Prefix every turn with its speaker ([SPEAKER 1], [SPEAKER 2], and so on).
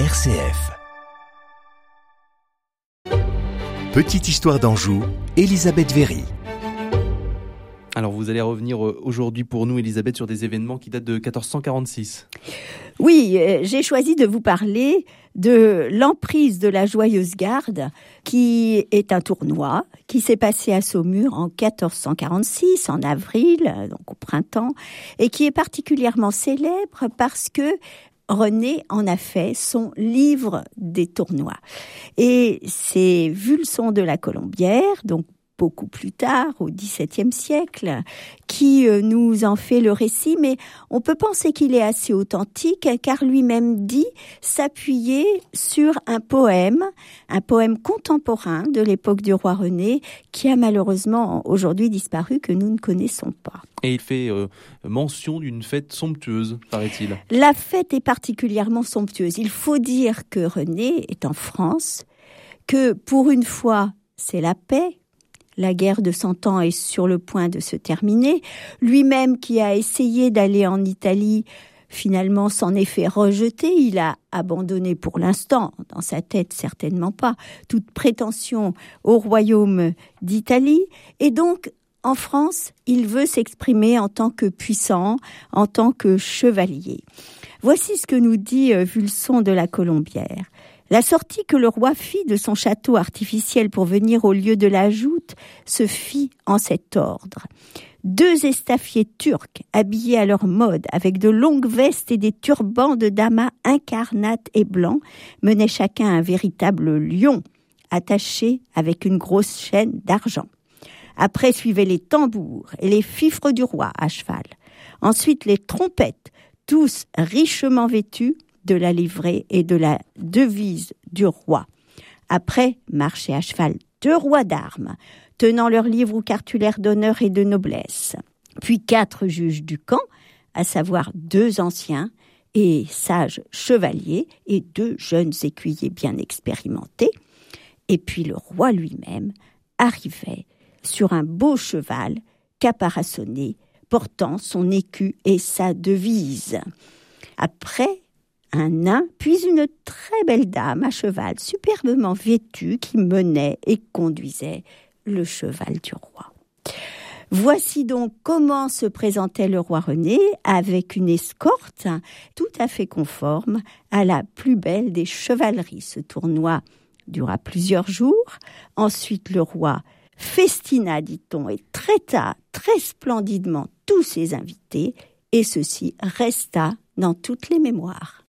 [SPEAKER 1] RCF. Petite histoire d'Anjou, Elisabeth Véry.
[SPEAKER 2] Alors vous allez revenir euh, aujourd'hui pour nous, Elisabeth, sur des événements qui datent de 1446.
[SPEAKER 3] Oui, euh, j'ai choisi de vous parler de l'emprise de la Joyeuse Garde, qui est un tournoi qui s'est passé à Saumur en 1446, en avril, donc au printemps, et qui est particulièrement célèbre parce que René en a fait son livre des tournois. Et c'est Vulson de la Colombière, donc beaucoup plus tard, au XVIIe siècle, qui euh, nous en fait le récit, mais on peut penser qu'il est assez authentique, car lui-même dit s'appuyer sur un poème, un poème contemporain de l'époque du roi René, qui a malheureusement aujourd'hui disparu, que nous ne connaissons pas.
[SPEAKER 2] Et il fait euh, mention d'une fête somptueuse, paraît-il.
[SPEAKER 3] La fête est particulièrement somptueuse. Il faut dire que René est en France, que pour une fois, c'est la paix, la guerre de Cent Ans est sur le point de se terminer. Lui-même qui a essayé d'aller en Italie, finalement s'en est fait rejeter. Il a abandonné pour l'instant, dans sa tête certainement pas, toute prétention au royaume d'Italie. Et donc, en France, il veut s'exprimer en tant que puissant, en tant que chevalier. Voici ce que nous dit euh, Vulson de la Colombière. La sortie que le roi fit de son château artificiel pour venir au lieu de la joute se fit en cet ordre. Deux estafiers turcs, habillés à leur mode, avec de longues vestes et des turbans de damas incarnates et blancs, menaient chacun un véritable lion, attaché avec une grosse chaîne d'argent. Après suivaient les tambours et les fifres du roi à cheval. Ensuite les trompettes, tous richement vêtus, de la livrée et de la devise du roi. Après marchaient à cheval deux rois d'armes, tenant leurs livres ou cartulaires d'honneur et de noblesse, puis quatre juges du camp, à savoir deux anciens et sages chevaliers et deux jeunes écuyers bien expérimentés, et puis le roi lui-même arrivait sur un beau cheval caparaçonné, portant son écu et sa devise. Après, un nain, puis une très belle dame à cheval, superbement vêtue, qui menait et conduisait le cheval du roi. Voici donc comment se présentait le roi René avec une escorte tout à fait conforme à la plus belle des chevaleries. Ce tournoi dura plusieurs jours. Ensuite, le roi festina, dit-on, et traita très splendidement tous ses invités, et ceci resta dans toutes les mémoires.